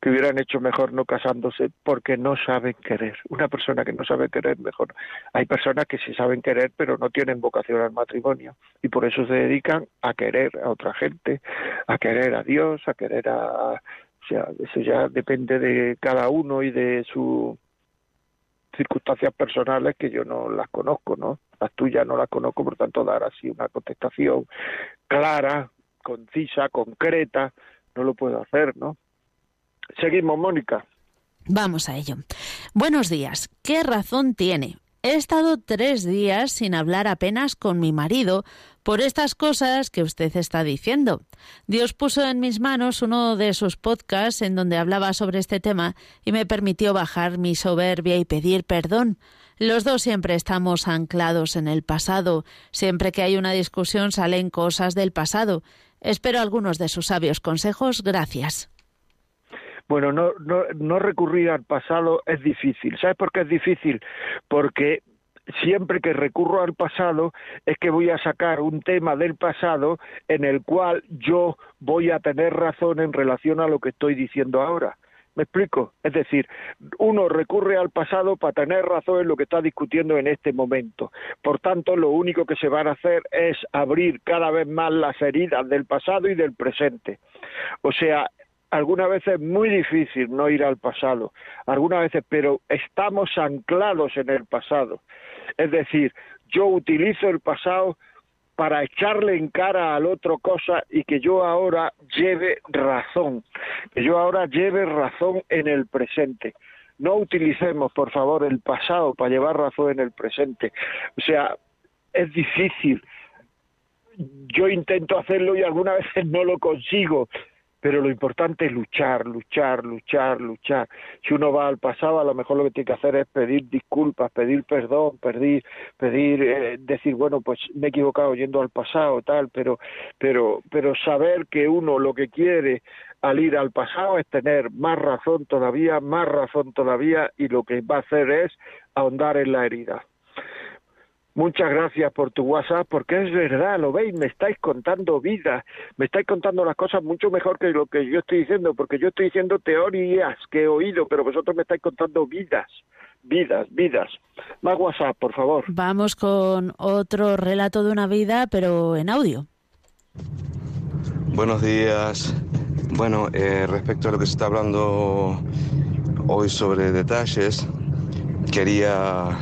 Speaker 2: que hubieran hecho mejor no casándose porque no saben querer. Una persona que no sabe querer mejor. Hay personas que sí saben querer pero no tienen vocación al matrimonio y por eso se dedican a querer a otra gente, a querer a Dios, a querer a... O sea, eso ya depende de cada uno y de su circunstancias personales que yo no las conozco, ¿no? Las tuyas no las conozco, por tanto, dar así una contestación clara, concisa, concreta, no lo puedo hacer, ¿no? Seguimos, Mónica.
Speaker 3: Vamos a ello. Buenos días. ¿Qué razón tiene? He estado tres días sin hablar apenas con mi marido por estas cosas que usted está diciendo. Dios puso en mis manos uno de sus podcasts en donde hablaba sobre este tema y me permitió bajar mi soberbia y pedir perdón. Los dos siempre estamos anclados en el pasado. Siempre que hay una discusión salen cosas del pasado. Espero algunos de sus sabios consejos. Gracias.
Speaker 2: Bueno, no, no, no recurrir al pasado es difícil. ¿Sabes por qué es difícil? Porque siempre que recurro al pasado es que voy a sacar un tema del pasado en el cual yo voy a tener razón en relación a lo que estoy diciendo ahora. ¿Me explico? Es decir, uno recurre al pasado para tener razón en lo que está discutiendo en este momento. Por tanto, lo único que se van a hacer es abrir cada vez más las heridas del pasado y del presente. O sea, algunas veces es muy difícil no ir al pasado, algunas veces, pero estamos anclados en el pasado. Es decir, yo utilizo el pasado para echarle en cara al otro cosa y que yo ahora lleve razón, que yo ahora lleve razón en el presente. No utilicemos, por favor, el pasado para llevar razón en el presente. O sea, es difícil. Yo intento hacerlo y algunas veces no lo consigo, pero lo importante es luchar, luchar, luchar, luchar. Si uno va al pasado, a lo mejor lo que tiene que hacer es pedir disculpas, pedir perdón, pedir, pedir, eh, decir, bueno, pues me he equivocado yendo al pasado, tal, pero, pero, pero saber que uno lo que quiere al ir al pasado es tener más razón todavía, más razón todavía, y lo que va a hacer es ahondar en la herida. Muchas gracias por tu WhatsApp, porque es verdad, lo veis, me estáis contando vida, me estáis contando las cosas mucho mejor que lo que yo estoy diciendo, porque yo estoy diciendo teorías que he oído, pero vosotros me estáis contando vidas, vidas, vidas. Más WhatsApp, por favor.
Speaker 3: Vamos con otro relato de una vida, pero en audio.
Speaker 6: Buenos días. Bueno, eh, respecto a lo que se está hablando hoy sobre detalles, quería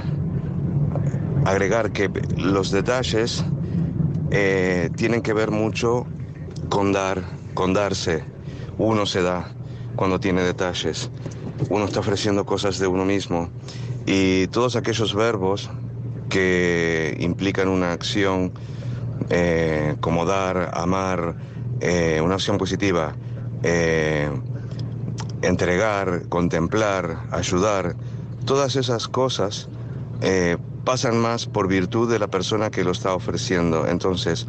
Speaker 6: agregar que los detalles eh, tienen que ver mucho con dar, con darse. Uno se da cuando tiene detalles. Uno está ofreciendo cosas de uno mismo. Y todos aquellos verbos que implican una acción eh, como dar, amar, eh, una acción positiva, entregar, contemplar, ayudar, todas esas cosas pasan más por virtud de la persona que lo está ofreciendo. Entonces,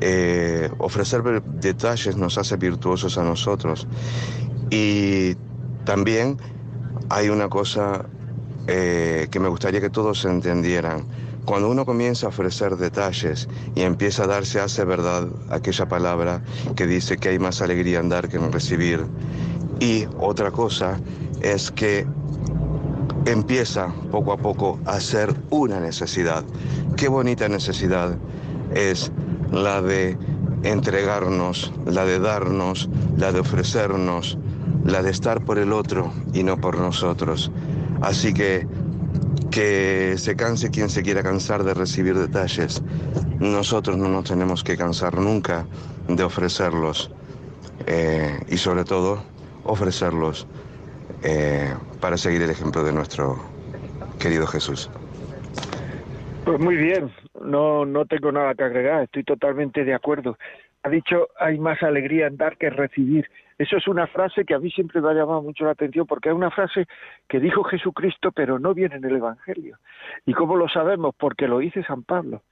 Speaker 6: eh, ofrecer detalles nos hace virtuosos a nosotros. Y también hay una cosa eh, que me gustaría que todos entendieran. Cuando uno comienza a ofrecer detalles y empieza a darse, hace verdad aquella palabra que dice que hay más alegría en dar que en recibir. Y otra cosa es que empieza poco a poco a ser una necesidad. Qué bonita necesidad es la de entregarnos, la de darnos, la de ofrecernos, la de estar por el otro y no por nosotros. Así que que se canse quien se quiera cansar de recibir detalles. Nosotros no nos tenemos que cansar nunca de ofrecerlos eh, y sobre todo ofrecerlos eh, para seguir el ejemplo de nuestro querido Jesús.
Speaker 2: Pues muy bien, no, no tengo nada que agregar, estoy totalmente de acuerdo. Ha dicho, hay más alegría en dar que en recibir. Eso es una frase que a mí siempre me ha llamado mucho la atención porque es una frase que dijo Jesucristo pero no viene en el Evangelio. ¿Y cómo lo sabemos? Porque lo dice San Pablo.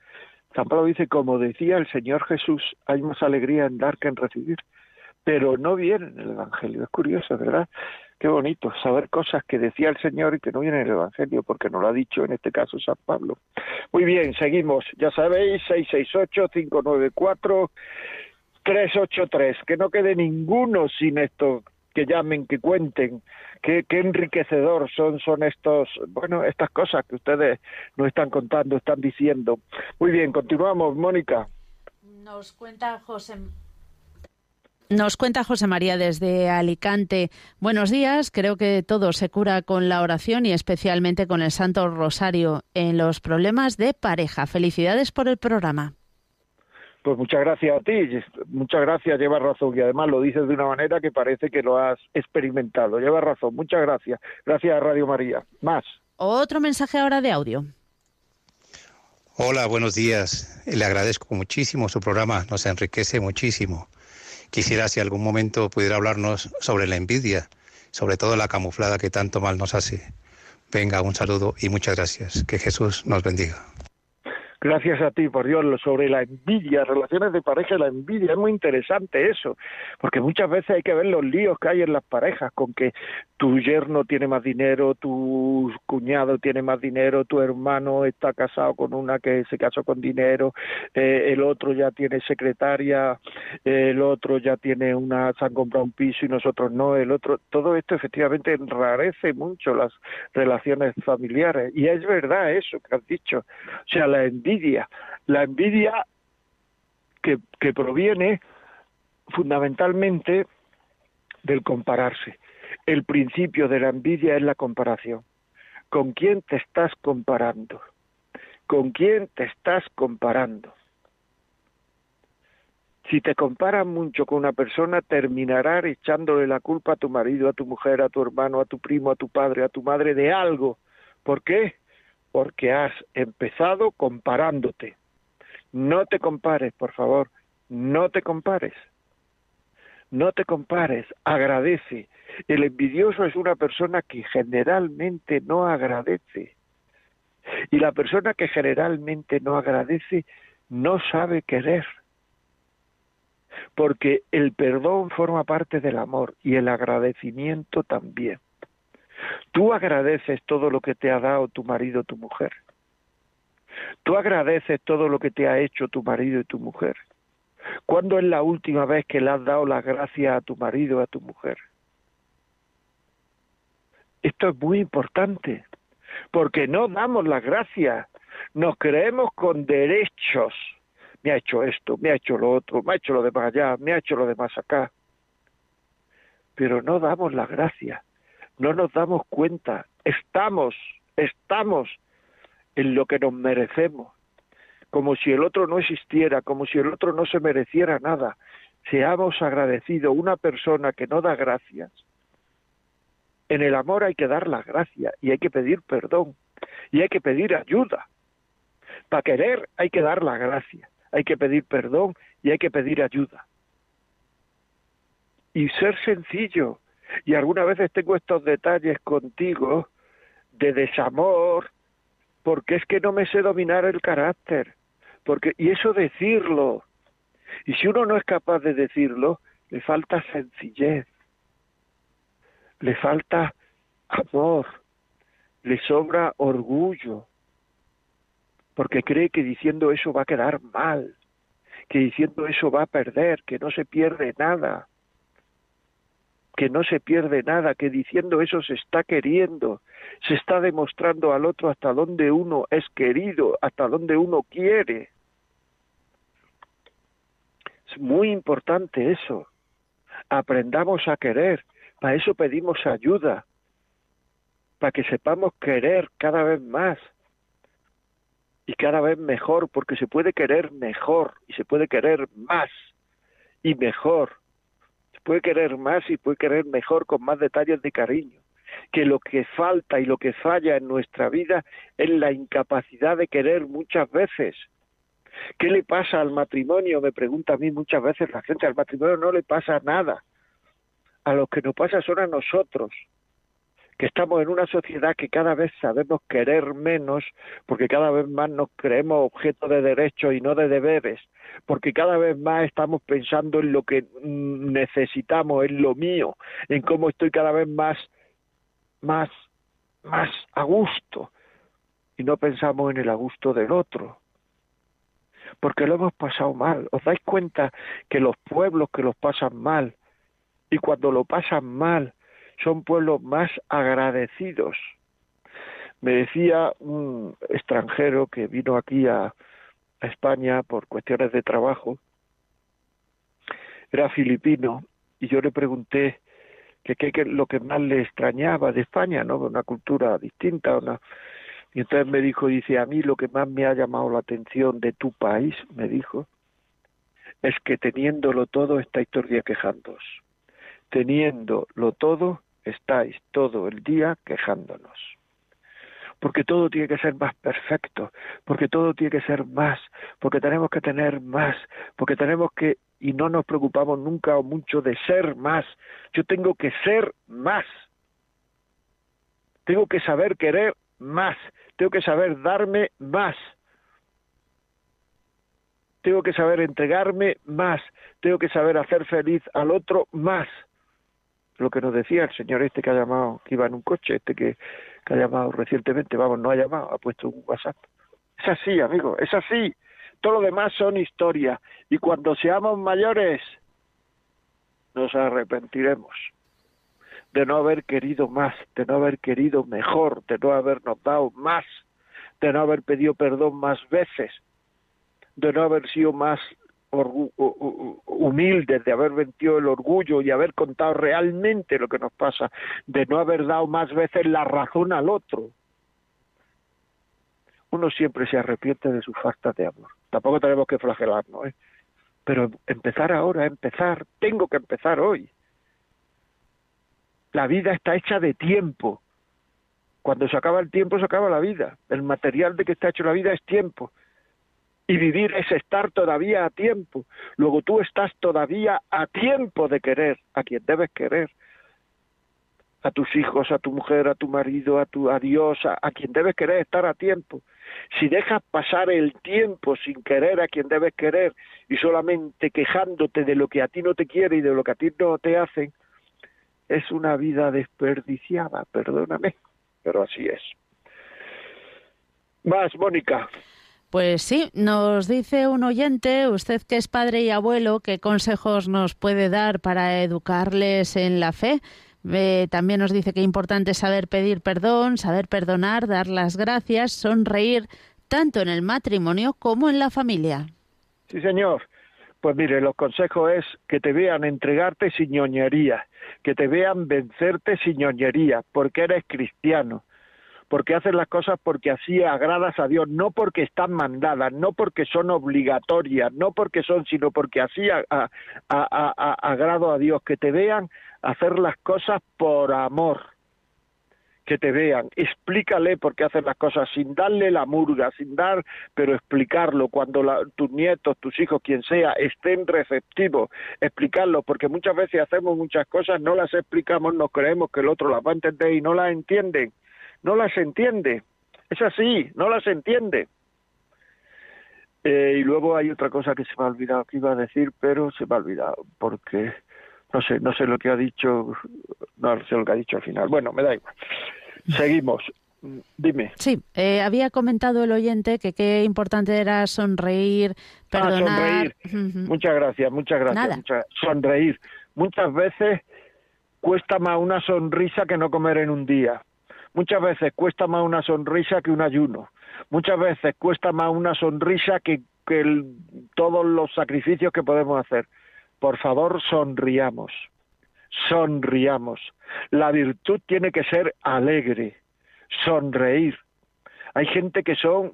Speaker 2: San Pablo dice, como decía el Señor Jesús, hay más alegría en dar que en recibir. Pero no viene en el Evangelio. Es curioso, ¿verdad? Qué bonito saber cosas que decía el Señor y que no vienen en el Evangelio, porque no lo ha dicho en este caso San Pablo. Muy bien, seguimos. Ya sabéis, 668-594. 383, que no quede ninguno sin esto, que llamen, que cuenten, qué, qué enriquecedor son, son estos, bueno, estas cosas que ustedes nos están contando, están diciendo. Muy bien, continuamos, Mónica.
Speaker 3: Nos cuenta José. Nos cuenta José María desde Alicante. Buenos días. Creo que todo se cura con la oración y especialmente con el Santo Rosario en los problemas de pareja. Felicidades por el programa.
Speaker 2: Pues muchas gracias a ti, muchas gracias, llevas razón y además lo dices de una manera que parece que lo has experimentado. Llevas razón, muchas gracias. Gracias a Radio María. Más.
Speaker 3: Otro mensaje ahora de audio.
Speaker 7: Hola, buenos días. Le agradezco muchísimo su programa, nos enriquece muchísimo. Quisiera si algún momento pudiera hablarnos sobre la envidia, sobre todo la camuflada que tanto mal nos hace. Venga, un saludo y muchas gracias. Que Jesús nos bendiga.
Speaker 2: Gracias a ti, por Dios, sobre la envidia, relaciones de pareja la envidia. Es muy interesante eso, porque muchas veces hay que ver los líos que hay en las parejas, con que tu yerno tiene más dinero, tu cuñado tiene más dinero, tu hermano está casado con una que se casó con dinero, eh, el otro ya tiene secretaria, el otro ya tiene una, se han comprado un piso y nosotros no, el otro, todo esto efectivamente enrarece mucho las relaciones familiares. Y es verdad eso que has dicho. O sea, la envidia envidia. La envidia que, que proviene fundamentalmente del compararse. El principio de la envidia es la comparación. ¿Con quién te estás comparando? ¿Con quién te estás comparando? Si te comparas mucho con una persona, terminarás echándole la culpa a tu marido, a tu mujer, a tu hermano, a tu primo, a tu padre, a tu madre de algo. ¿Por qué? Porque has empezado comparándote. No te compares, por favor, no te compares. No te compares, agradece. El envidioso es una persona que generalmente no agradece. Y la persona que generalmente no agradece no sabe querer. Porque el perdón forma parte del amor y el agradecimiento también. Tú agradeces todo lo que te ha dado tu marido tu mujer. Tú agradeces todo lo que te ha hecho tu marido y tu mujer. ¿Cuándo es la última vez que le has dado las gracias a tu marido a tu mujer? Esto es muy importante, porque no damos las gracias, nos creemos con derechos. Me ha hecho esto, me ha hecho lo otro, me ha hecho lo de más allá, me ha hecho lo de más acá. Pero no damos las gracias no nos damos cuenta, estamos, estamos en lo que nos merecemos, como si el otro no existiera, como si el otro no se mereciera nada. Seamos agradecidos. Una persona que no da gracias, en el amor hay que dar las gracias y hay que pedir perdón y hay que pedir ayuda. Para querer hay que dar las gracias, hay que pedir perdón y hay que pedir ayuda. Y ser sencillo, y algunas veces tengo estos detalles contigo de desamor, porque es que no me sé dominar el carácter, porque y eso decirlo. Y si uno no es capaz de decirlo, le falta sencillez, le falta amor, le sobra orgullo, porque cree que diciendo eso va a quedar mal, que diciendo eso va a perder, que no se pierde nada. Que no se pierde nada, que diciendo eso se está queriendo, se está demostrando al otro hasta dónde uno es querido, hasta dónde uno quiere. Es muy importante eso. Aprendamos a querer. Para eso pedimos ayuda. Para que sepamos querer cada vez más. Y cada vez mejor, porque se puede querer mejor y se puede querer más y mejor. Puede querer más y puede querer mejor con más detalles de cariño. Que lo que falta y lo que falla en nuestra vida es la incapacidad de querer muchas veces ¿Qué le pasa al matrimonio? Me pregunta a mí muchas veces la gente. Al matrimonio no le pasa nada. A lo que nos pasa son a nosotros, que estamos en una sociedad que cada vez sabemos querer menos, porque cada vez más nos creemos objeto de derechos y no de deberes, porque cada vez más estamos pensando en lo que necesitamos, en lo mío, en cómo estoy cada vez más, más, más a gusto, y no pensamos en el a gusto del otro porque lo hemos pasado mal. ¿Os dais cuenta que los pueblos que los pasan mal y cuando lo pasan mal son pueblos más agradecidos? Me decía un extranjero que vino aquí a, España por cuestiones de trabajo, era filipino, y yo le pregunté qué es lo que más le extrañaba de España, ¿no? Una cultura distinta, una, y entonces me dijo, dice, a mí lo que más me ha llamado la atención de tu país, me dijo, es que teniéndolo todo estáis todo el día quejándoos. Teniéndolo todo, estáis todo el día quejándonos. Porque todo tiene que ser más perfecto, porque todo tiene que ser más, porque tenemos que tener más, porque tenemos que, y no nos preocupamos nunca o mucho de ser más. Yo tengo que ser más. Tengo que saber querer más, tengo que saber darme más, tengo que saber entregarme más, tengo que saber hacer feliz al otro más. Lo que nos decía el señor este que ha llamado, que iba en un coche, este que, ha llamado recientemente, vamos, no ha llamado, ha puesto un WhatsApp. Es así, amigo, es así. Todo lo demás son historia. Y cuando seamos mayores, nos arrepentiremos de no haber querido más, de no haber querido mejor, de no habernos dado más, de no haber pedido perdón más veces, de no haber sido más humildes, de haber vencido el orgullo y haber contado realmente lo que nos pasa, de no haber dado más veces la razón al otro. Uno siempre se arrepiente de su falta de amor. Tampoco tenemos que flagelarnos, ¿eh? Pero empezar ahora, empezar, tengo que empezar hoy. La vida está hecha de tiempo. Cuando se acaba el tiempo, se acaba la vida. El material de que está hecho la vida es tiempo. Y vivir es estar todavía a tiempo. Luego tú estás todavía a tiempo de querer a quien debes querer. A tus hijos, a tu mujer, a tu marido, a tu a Dios, a, a quien debes querer estar a tiempo. Si dejas pasar el tiempo sin querer a quien debes querer y solamente quejándote de lo que a ti no te quiere y de lo que a ti no te hacen, es una vida desperdiciada, perdóname, pero así es. Más, Mónica.
Speaker 3: Pues sí, nos dice un oyente, usted que es padre y abuelo, ¿qué consejos nos puede dar para educarles en la fe? Eh, también nos dice que es importante saber pedir perdón, saber perdonar, dar las gracias, sonreír tanto en el matrimonio como en la familia.
Speaker 2: Sí, señor. Pues mire, los consejos es que te vean entregarte sin ñoñería, que te vean vencerte sin ñoñería, porque eres cristiano, porque haces las cosas porque así agradas a Dios, no porque están mandadas, no porque son obligatorias, no porque son, sino porque así agrado a Dios, que te vean hacer las cosas por amor que te vean, explícale por qué hacen las cosas sin darle la murga, sin dar, pero explicarlo. Cuando tus nietos, tus hijos, quien sea, estén receptivos, explicarlo, porque muchas veces hacemos muchas cosas, no las explicamos, nos creemos que el otro las va a entender y no las entienden, no las entiende, es así, no las entiende. Eh, y luego hay otra cosa que se me ha olvidado que iba a decir, pero se me ha olvidado, porque no sé, no sé lo que ha dicho, no sé lo que ha dicho al final. Bueno, me da igual. Seguimos. Dime.
Speaker 3: Sí, eh, había comentado el oyente que qué importante era sonreír, ah, perdonar.
Speaker 2: sonreír. Muchas gracias, muchas gracias. sonreír. Muchas veces cuesta más una sonrisa que no comer en un día. Muchas veces cuesta más una sonrisa que un ayuno. Muchas veces cuesta más una sonrisa que, todos los sacrificios que podemos hacer. Por favor, sonriamos. Sonriamos. La virtud tiene que ser alegre, sonreír. Hay gente que son,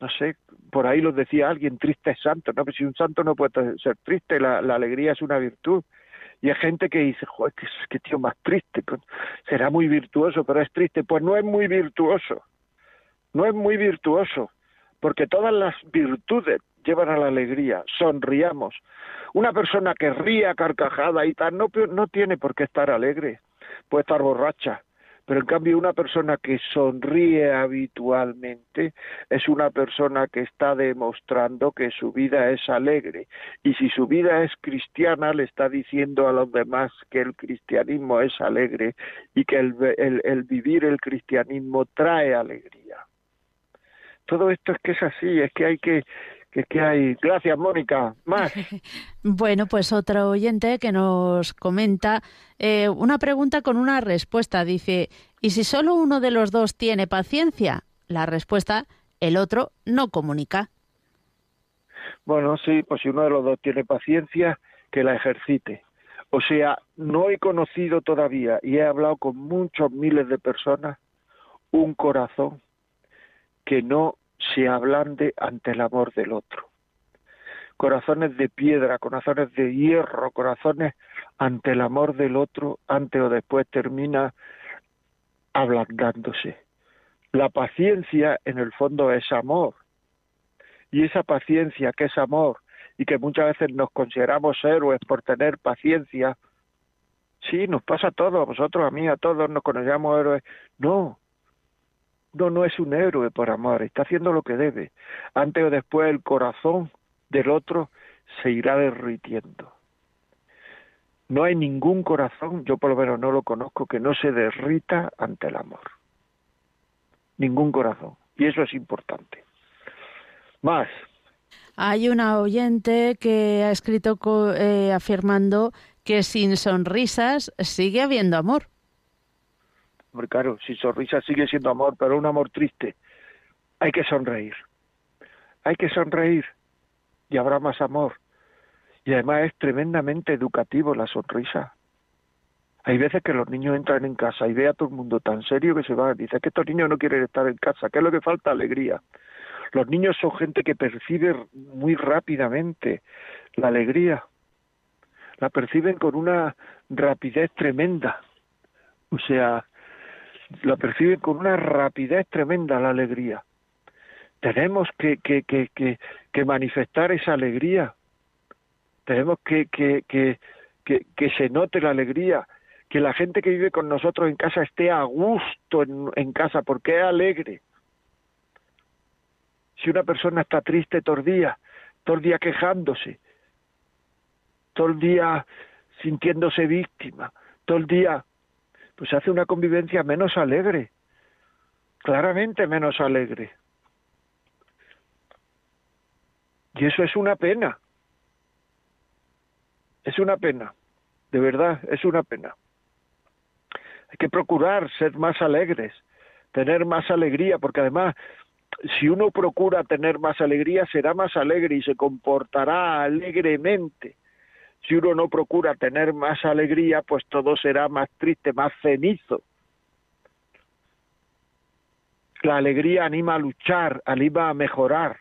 Speaker 2: no sé, por ahí lo decía alguien, triste santo. No, pero si un santo no puede ser triste, la alegría es una virtud. Y hay gente que dice, joder, qué, tío más triste, será muy virtuoso, pero es triste. Pues no es muy virtuoso, no es muy virtuoso, porque todas las virtudes llevan a la alegría, sonriamos. Una persona que ría carcajada y tal, no, no tiene por qué estar alegre, puede estar borracha, pero en cambio una persona que sonríe habitualmente es una persona que está demostrando que su vida es alegre y si su vida es cristiana le está diciendo a los demás que el cristianismo es alegre y que el, vivir el cristianismo trae alegría. Todo esto es que es así, es que hay que que, hay. Gracias, Mónica. Más.
Speaker 3: bueno, pues otro oyente que nos comenta eh, una pregunta con una respuesta. Dice, ¿y si solo uno de los dos tiene paciencia? La respuesta, el otro no comunica.
Speaker 2: Bueno, sí, pues si uno de los dos tiene paciencia, que la ejercite. O sea, no he conocido todavía y he hablado con muchos miles de personas un corazón que no se ablande ante el amor del otro. Corazones de piedra, corazones de hierro, corazones ante el amor del otro, antes o después termina ablandándose. La paciencia en el fondo es amor. Y esa paciencia que es amor y que muchas veces nos consideramos héroes por tener paciencia, sí, nos pasa a todos, a vosotros, a mí, a todos nos consideramos héroes. No, no, no es un héroe por amor, está haciendo lo que debe. Antes o después el corazón del otro se irá derritiendo. No hay ningún corazón, yo por lo menos no lo conozco, que no se derrita ante el amor. Ningún corazón. Y eso es importante. Más.
Speaker 3: Hay una oyente que ha escrito eh, afirmando que sin sonrisas sigue habiendo amor.
Speaker 2: Hombre, claro, si sonrisa sigue siendo amor, pero un amor triste, hay que sonreír. Hay que sonreír y habrá más amor. Y además es tremendamente educativo la sonrisa. Hay veces que los niños entran en casa y ve a todo el mundo tan serio que se van. Dice que estos niños no quieren estar en casa. ¿Qué es lo que falta? Alegría. Los niños son gente que percibe muy rápidamente la alegría. La perciben con una rapidez tremenda. O sea, lo perciben con una rapidez tremenda la alegría. Tenemos que, que, que, que, manifestar esa alegría. Tenemos que, que, que, que, se note la alegría, que la gente que vive con nosotros en casa esté a gusto en, en casa, porque es alegre. Si una persona está triste todo el día, todo el día quejándose, todo el día sintiéndose víctima, todo el día pues hace una convivencia menos alegre, claramente menos alegre. Y eso es una pena. Es una pena, de verdad, es una pena. Hay que procurar ser más alegres, tener más alegría, porque además, si uno procura tener más alegría, será más alegre y se comportará alegremente. Si uno no procura tener más alegría, pues todo será más triste, más cenizo. La alegría anima a luchar, anima a mejorar.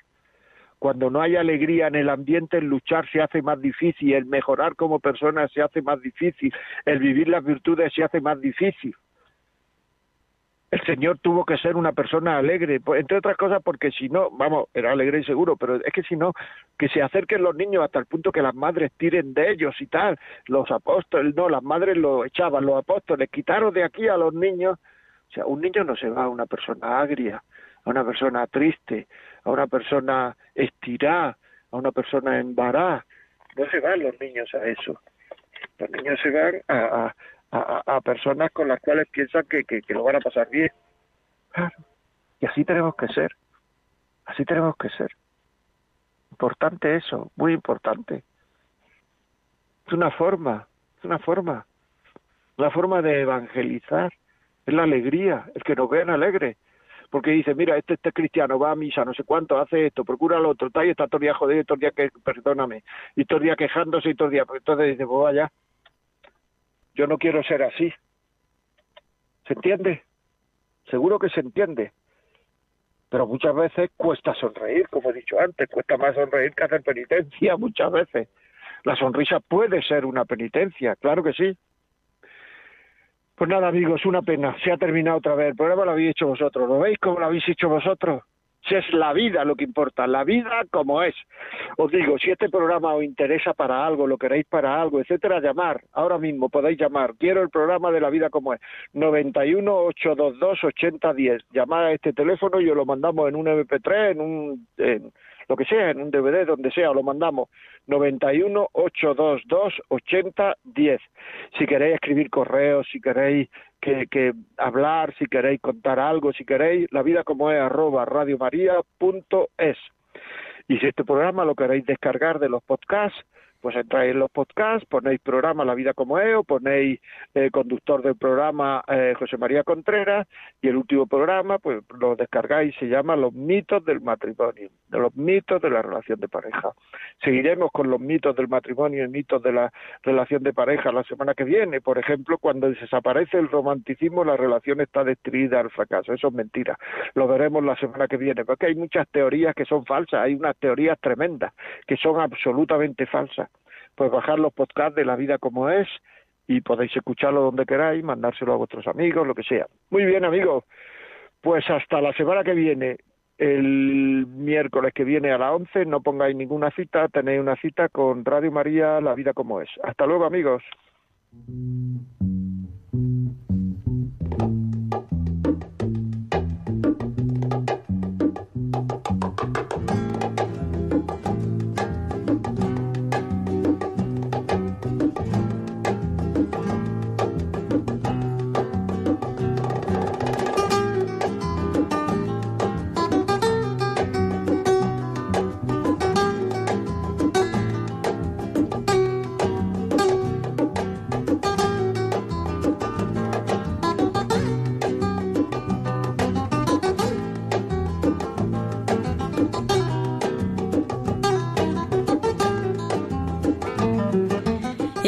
Speaker 2: Cuando no hay alegría en el ambiente, el luchar se hace más difícil, el mejorar como persona se hace más difícil, el vivir las virtudes se hace más difícil el Señor tuvo que ser una persona alegre, pues, entre otras cosas porque si no, vamos, era alegre y seguro, pero es que si no, que se acerquen los niños hasta el punto que las madres tiren de ellos y tal, los apóstoles, no, las madres lo echaban, los apóstoles quitaron de aquí a los niños, o sea, un niño no se va a una persona agria, a una persona triste, a una persona estirada, a una persona embarazada, no se van los niños a eso, los niños se van a a, personas con las cuales piensan que, que, lo van a pasar bien. Claro. Y así tenemos que ser. Así tenemos que ser. Importante eso, muy importante. Es una forma, es una forma. la forma de evangelizar, es la alegría, el que nos vean alegres. Porque dice, mira, este, este cristiano va a misa, no sé cuánto, hace esto, procura lo otro, está y está todo el día jodido, todo el día que, perdóname, y todo el día quejándose y todo el día, pues entonces dice, pues vaya, yo no quiero ser así. ¿Se entiende? Seguro que se entiende. Pero muchas veces cuesta sonreír, como he dicho antes, cuesta más sonreír que hacer penitencia muchas veces. La sonrisa puede ser una penitencia, claro que sí. Pues nada, amigos, una pena. Se ha terminado otra vez. El programa lo habéis hecho vosotros. ¿Lo veis cómo lo habéis hecho vosotros? Si es la vida lo que importa, la vida como es. Os digo, si este programa os interesa para algo, lo queréis para algo, etcétera, llamar. Ahora mismo podéis llamar. Quiero el programa de la vida como es. 91 822 8010. Llamad a este teléfono y os lo mandamos en un MP3, en un lo que sea, en un DVD, donde sea, lo mandamos 91 822 8010. Si queréis escribir correos, si queréis que, que, hablar, si queréis contar algo, si queréis, la vida como es arroba radiomaria.es. Y si este programa lo queréis descargar de los podcasts, pues entráis en los podcasts, ponéis programa La Vida como es, o ponéis eh, conductor del programa eh, José María Contreras, y el último programa, pues lo descargáis, se llama Los mitos del matrimonio, de los mitos de la relación de pareja. Seguiremos con los mitos del matrimonio y mitos de la relación de pareja la semana que viene. Por ejemplo, cuando desaparece el romanticismo, la relación está destruida al fracaso. Eso es mentira. Lo veremos la semana que viene, porque hay muchas teorías que son falsas, hay unas teorías tremendas que son absolutamente falsas pues bajar los podcasts de la vida como es y podéis escucharlo donde queráis, mandárselo a vuestros amigos, lo que sea. Muy bien, amigos. Pues hasta la semana que viene, el miércoles que viene a las 11, no pongáis ninguna cita, tenéis una cita con Radio María, La Vida como es. Hasta luego, amigos.